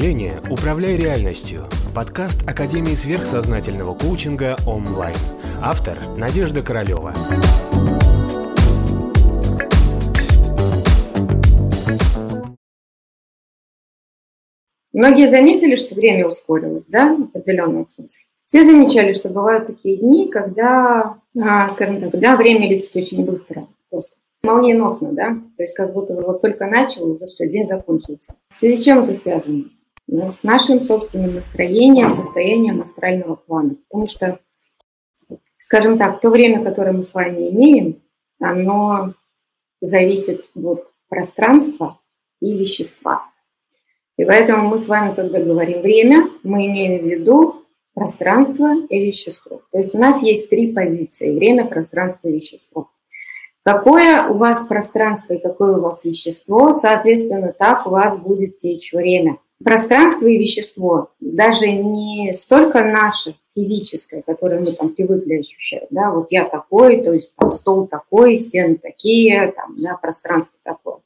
мышления «Управляй реальностью» – подкаст Академии сверхсознательного коучинга онлайн. Автор – Надежда Королева. Многие заметили, что время ускорилось, да, в определенном смысле. Все замечали, что бывают такие дни, когда, а, скажем так, да, время летит очень быстро, просто молниеносно, да, то есть как будто вот только начал, уже все, день закончился. В связи с чем это связано? Ну, с нашим собственным настроением, состоянием астрального плана. Потому что, скажем так, то время, которое мы с вами имеем, оно зависит от пространства и вещества. И поэтому мы с вами, когда говорим время, мы имеем в виду пространство и вещество. То есть у нас есть три позиции – время, пространство и вещество. Какое у вас пространство и какое у вас вещество, соответственно, так у вас будет течь время. Пространство и вещество, даже не столько наше физическое, которое мы там привыкли ощущать, да, вот я такой, то есть там стол такой, стены такие, там, да, пространство такое,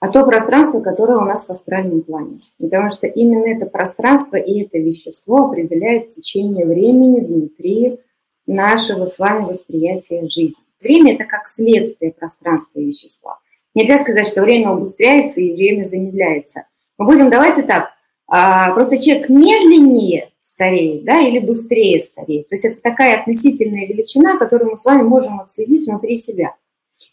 а то пространство, которое у нас в астральном плане. Потому что именно это пространство и это вещество определяет течение времени внутри нашего с вами восприятия жизни. Время – это как следствие пространства и вещества. Нельзя сказать, что время убыстряется и время замедляется. Мы будем, давайте так, а, просто человек медленнее стареет, да, или быстрее стареет. То есть это такая относительная величина, которую мы с вами можем отследить внутри себя.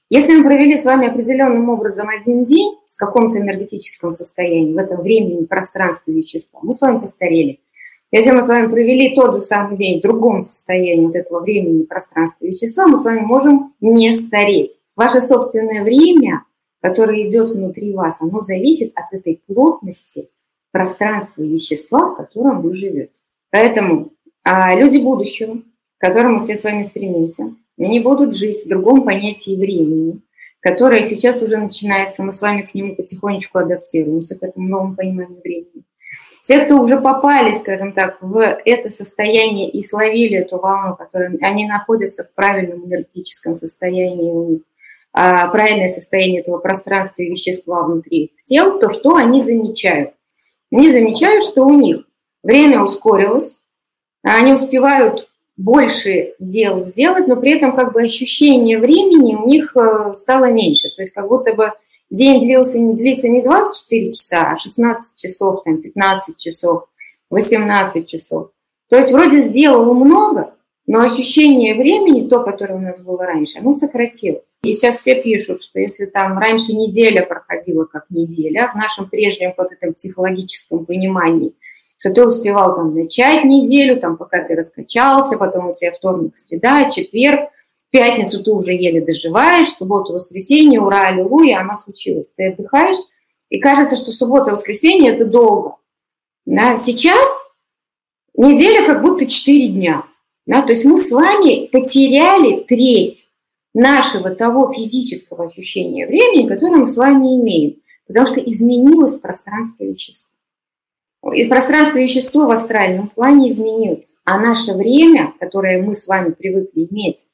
Если мы провели с вами определенным образом один день с каком-то энергетическом состоянии, в этом времени, пространстве вещества, мы с вами постарели. Если мы с вами провели тот же самый день в другом состоянии вот этого времени, пространства, вещества, мы с вами можем не стареть. Ваше собственное время, которое идет внутри вас, оно зависит от этой плотности пространства и вещества, в котором вы живете. Поэтому а, люди будущего, к которым мы все с вами стремимся, они будут жить в другом понятии времени, которое сейчас уже начинается, мы с вами к нему потихонечку адаптируемся, к этому новому пониманию времени. Все, кто уже попали, скажем так, в это состояние и словили эту волну, которая они находятся в правильном энергетическом состоянии у них, правильное состояние этого пространства и вещества внутри их тел, то что они замечают? Они замечают, что у них время ускорилось, они успевают больше дел сделать, но при этом как бы ощущение времени у них э, стало меньше. То есть как будто бы день длился, длится не 24 часа, а 16 часов, там, 15 часов, 18 часов. То есть вроде сделал много, но ощущение времени, то, которое у нас было раньше, оно сократилось. И сейчас все пишут, что если там раньше неделя проходила как неделя, в нашем прежнем вот этом психологическом понимании, что ты успевал там начать неделю, там пока ты раскачался, потом у тебя вторник, среда, четверг, пятницу ты уже еле доживаешь, субботу, воскресенье, ура, аллилуйя, она случилась. Ты отдыхаешь, и кажется, что суббота, воскресенье – это долго. Да? Сейчас неделя как будто 4 дня. Да? То есть мы с вами потеряли треть нашего того физического ощущения времени, которое мы с вами имеем, потому что изменилось пространство вещества. И пространство вещества в астральном плане изменилось, а наше время, которое мы с вами привыкли иметь,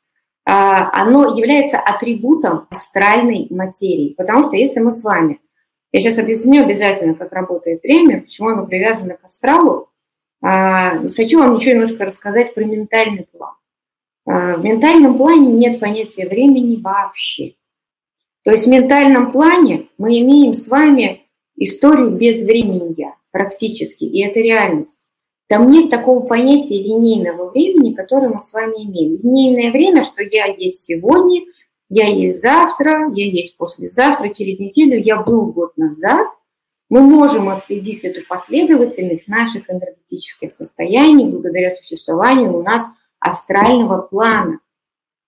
а, оно является атрибутом астральной материи. Потому что если мы с вами, я сейчас объясню обязательно, как работает время, почему оно привязано к астралу, хочу вам еще немножко рассказать про ментальный план. А, в ментальном плане нет понятия времени вообще. То есть в ментальном плане мы имеем с вами историю без времени практически, и это реальность. Там нет такого понятия линейного времени, которое мы с вами имеем. Линейное время, что я есть сегодня, я есть завтра, я есть послезавтра, через неделю, я был год назад. Мы можем отследить эту последовательность наших энергетических состояний благодаря существованию у нас астрального плана.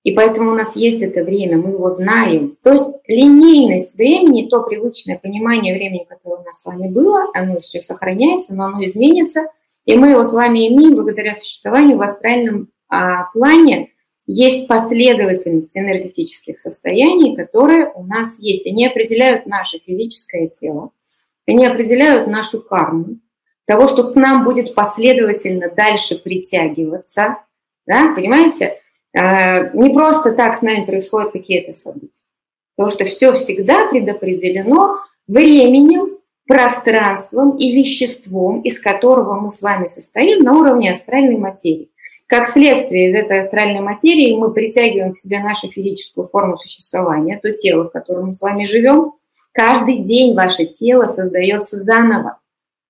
И поэтому у нас есть это время, мы его знаем. То есть линейность времени, то привычное понимание времени, которое у нас с вами было, оно еще сохраняется, но оно изменится – и мы его с вами имеем благодаря существованию в астральном а, плане. Есть последовательность энергетических состояний, которые у нас есть. Они определяют наше физическое тело, они определяют нашу карму, того, что к нам будет последовательно дальше притягиваться. Да, понимаете? А, не просто так с нами происходят какие-то события. Потому что все всегда предопределено временем, пространством и веществом, из которого мы с вами состоим на уровне астральной материи. Как следствие из этой астральной материи мы притягиваем к себе нашу физическую форму существования, то тело, в котором мы с вами живем. Каждый день ваше тело создается заново.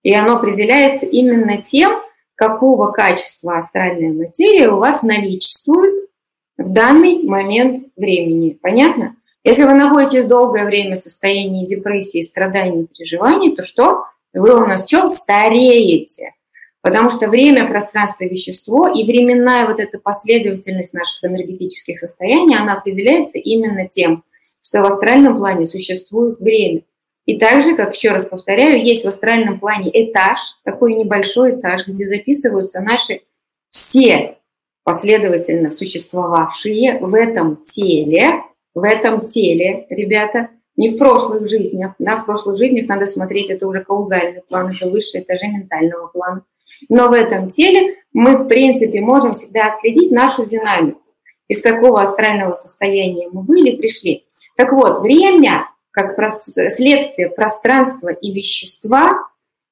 И оно определяется именно тем, какого качества астральная материя у вас наличествует в данный момент времени. Понятно? Если вы находитесь долгое время в состоянии депрессии, страданий, переживаний, то что? Вы у нас что? Стареете. Потому что время, пространство, вещество и временная вот эта последовательность наших энергетических состояний, она определяется именно тем, что в астральном плане существует время. И также, как еще раз повторяю, есть в астральном плане этаж, такой небольшой этаж, где записываются наши все последовательно существовавшие в этом теле, в этом теле, ребята, не в прошлых жизнях, да, в прошлых жизнях надо смотреть, это уже каузальный план, это высшие этажи ментального плана. Но в этом теле мы, в принципе, можем всегда отследить нашу динамику, из какого астрального состояния мы были, пришли. Так вот, время, как следствие пространства и вещества,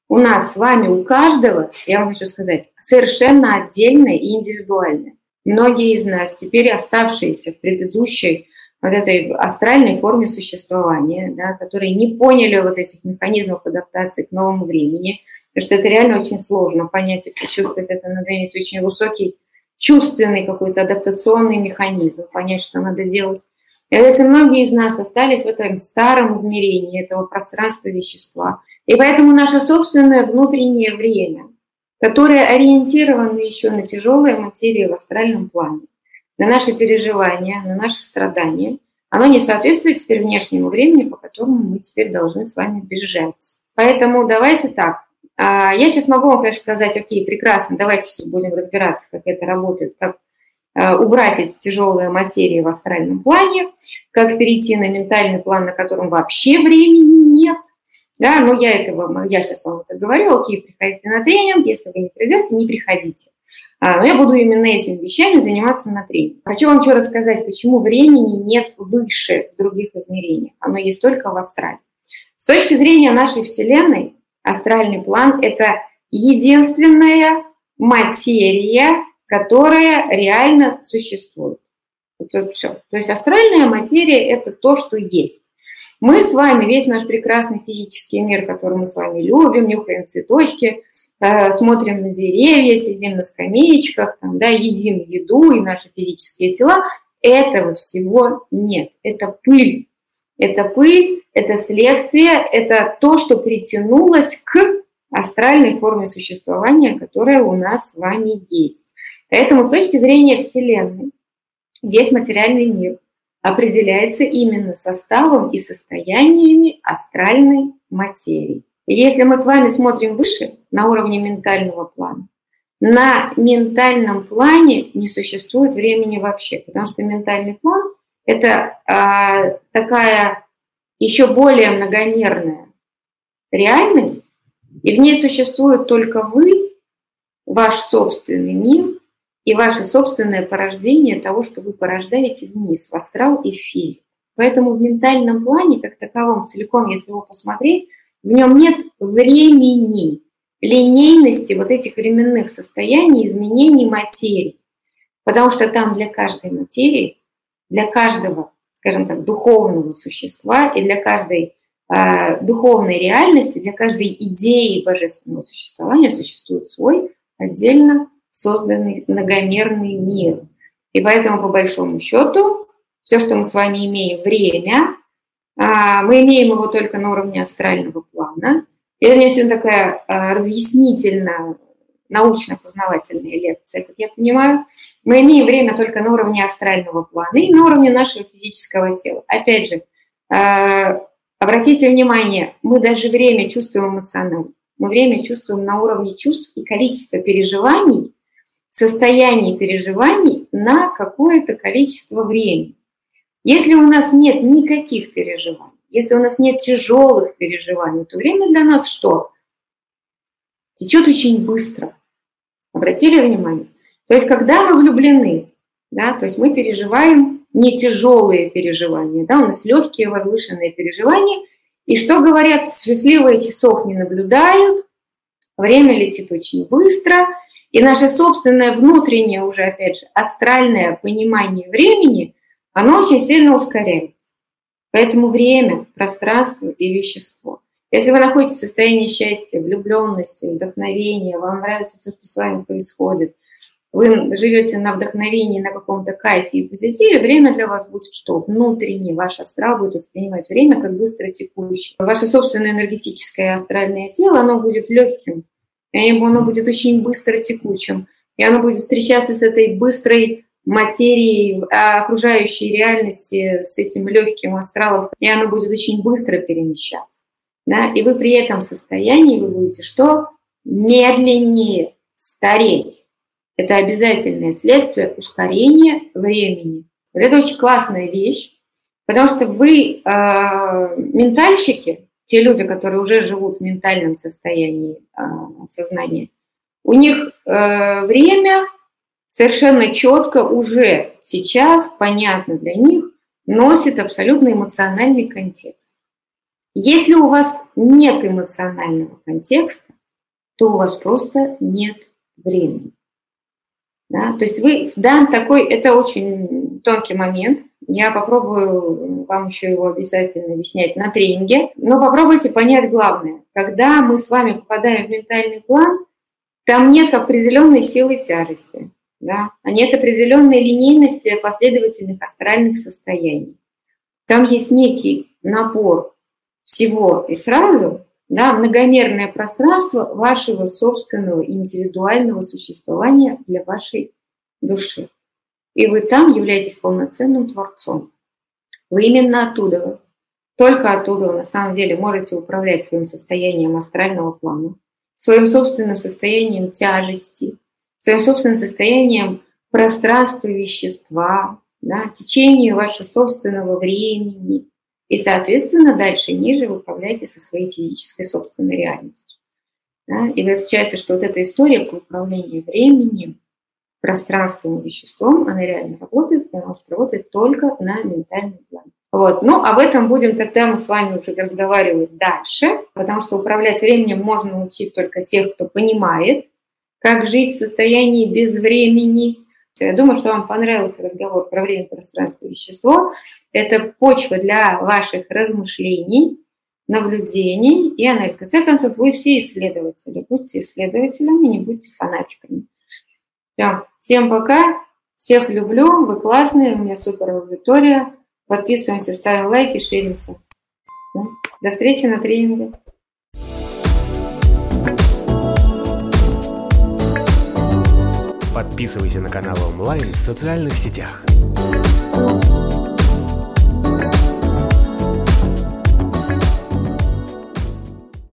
у нас с вами, у каждого, я вам хочу сказать, совершенно отдельное и индивидуальное. Многие из нас, теперь оставшиеся в предыдущей вот этой астральной форме существования, да, которые не поняли вот этих механизмов адаптации к новому времени, потому что это реально очень сложно понять и почувствовать это, надо иметь очень высокий чувственный какой-то адаптационный механизм, понять, что надо делать. И если многие из нас остались в этом старом измерении этого пространства вещества, и поэтому наше собственное внутреннее время, которое ориентировано еще на тяжелые материи в астральном плане, на наши переживания, на наши страдания, оно не соответствует теперь внешнему времени, по которому мы теперь должны с вами бежать. Поэтому давайте так. А, я сейчас могу вам, конечно, сказать, окей, прекрасно, давайте будем разбираться, как это работает, как убрать эти тяжелые материи в астральном плане, как перейти на ментальный план, на котором вообще времени нет. Да, но я этого, я сейчас вам это говорю, окей, приходите на тренинг, если вы не придете, не приходите. А, но я буду именно этими вещами заниматься на тренинге. Хочу вам еще рассказать, почему времени нет выше в других измерениях. Оно есть только в астрале. С точки зрения нашей Вселенной, астральный план – это единственная материя, которая реально существует. Это все. То есть астральная материя – это то, что есть. Мы с вами, весь наш прекрасный физический мир, который мы с вами любим, нюхаем цветочки, э, смотрим на деревья, сидим на скамеечках, там, да, едим еду и наши физические тела, этого всего нет. Это пыль. Это пыль, это следствие, это то, что притянулось к астральной форме существования, которая у нас с вами есть. Поэтому с точки зрения Вселенной весь материальный мир – определяется именно составом и состояниями астральной материи. И если мы с вами смотрим выше, на уровне ментального плана, на ментальном плане не существует времени вообще, потому что ментальный план – это а, такая еще более многомерная реальность, и в ней существует только вы, ваш собственный мир и ваше собственное порождение того, что вы порождаете вниз, в астрал и в физику. Поэтому в ментальном плане, как таковом, целиком, если его посмотреть, в нем нет времени, линейности вот этих временных состояний, изменений материи. Потому что там для каждой материи, для каждого, скажем так, духовного существа и для каждой э, духовной реальности, для каждой идеи божественного существования существует свой отдельно созданный многомерный мир. И поэтому, по большому счету, все, что мы с вами имеем, время, а, мы имеем его только на уровне астрального плана. И это мне сегодня такая а, разъяснительная, научно-познавательная лекция, как я понимаю. Мы имеем время только на уровне астрального плана и на уровне нашего физического тела. Опять же, а, обратите внимание, мы даже время чувствуем эмоционально. Мы время чувствуем на уровне чувств и количества переживаний, состояние переживаний на какое-то количество времени. Если у нас нет никаких переживаний, если у нас нет тяжелых переживаний, то время для нас что? Течет очень быстро. Обратили внимание? То есть, когда мы влюблены, да, то есть мы переживаем не тяжелые переживания, да, у нас легкие возвышенные переживания, И что говорят, счастливые часов не наблюдают, время летит очень быстро, и наше собственное внутреннее уже, опять же, астральное понимание времени, оно очень сильно ускоряется. Поэтому время, пространство и вещество. Если вы находитесь в состоянии счастья, влюбленности, вдохновения, вам нравится все, что с вами происходит, вы живете на вдохновении, на каком-то кайфе и позитиве, время для вас будет что? Внутренний ваш астрал будет воспринимать время как быстро текущее. Ваше собственное энергетическое астральное тело, оно будет легким, и оно будет очень быстро текучим. И оно будет встречаться с этой быстрой материей а, окружающей реальности, с этим легким астралом, и оно будет очень быстро перемещаться. Да? И вы при этом состоянии вы будете что? Медленнее стареть. Это обязательное следствие ускорения времени. Вот это очень классная вещь, потому что вы э, ментальщики, те люди, которые уже живут в ментальном состоянии э, сознания, у них э, время совершенно четко уже сейчас, понятно для них, носит абсолютно эмоциональный контекст. Если у вас нет эмоционального контекста, то у вас просто нет времени. Да? То есть вы в дан такой, это очень тонкий момент. Я попробую вам еще его обязательно объяснять на тренинге. Но попробуйте понять главное. Когда мы с вами попадаем в ментальный план, там нет определенной силы тяжести. Да? А нет определенной линейности последовательных астральных состояний. Там есть некий набор всего и сразу, да, многомерное пространство вашего собственного индивидуального существования для вашей души. И вы там являетесь полноценным творцом. Вы именно оттуда, только оттуда вы на самом деле можете управлять своим состоянием астрального плана, своим собственным состоянием тяжести, своим собственным состоянием пространства вещества, да, течению вашего собственного времени, и, соответственно, дальше ниже вы управляете со своей физической собственной реальностью. Да? И получается, что вот эта история про управление временем, пространством и веществом, она реально работает, потому что работает только на ментальном плане. Вот. Ну, об этом будем тогда мы с вами уже разговаривать дальше, потому что управлять временем можно учить только тех, кто понимает, как жить в состоянии без времени, я думаю, что вам понравился разговор про время, пространство и вещество. Это почва для ваших размышлений, наблюдений и анализ. В конце концов, вы все исследователи. Будьте исследователями, не будьте фанатиками. Все. Всем пока. Всех люблю. Вы классные. У меня супер аудитория. Подписываемся, ставим лайки, ширимся. До встречи на тренинге. Подписывайся на канал онлайн в социальных сетях.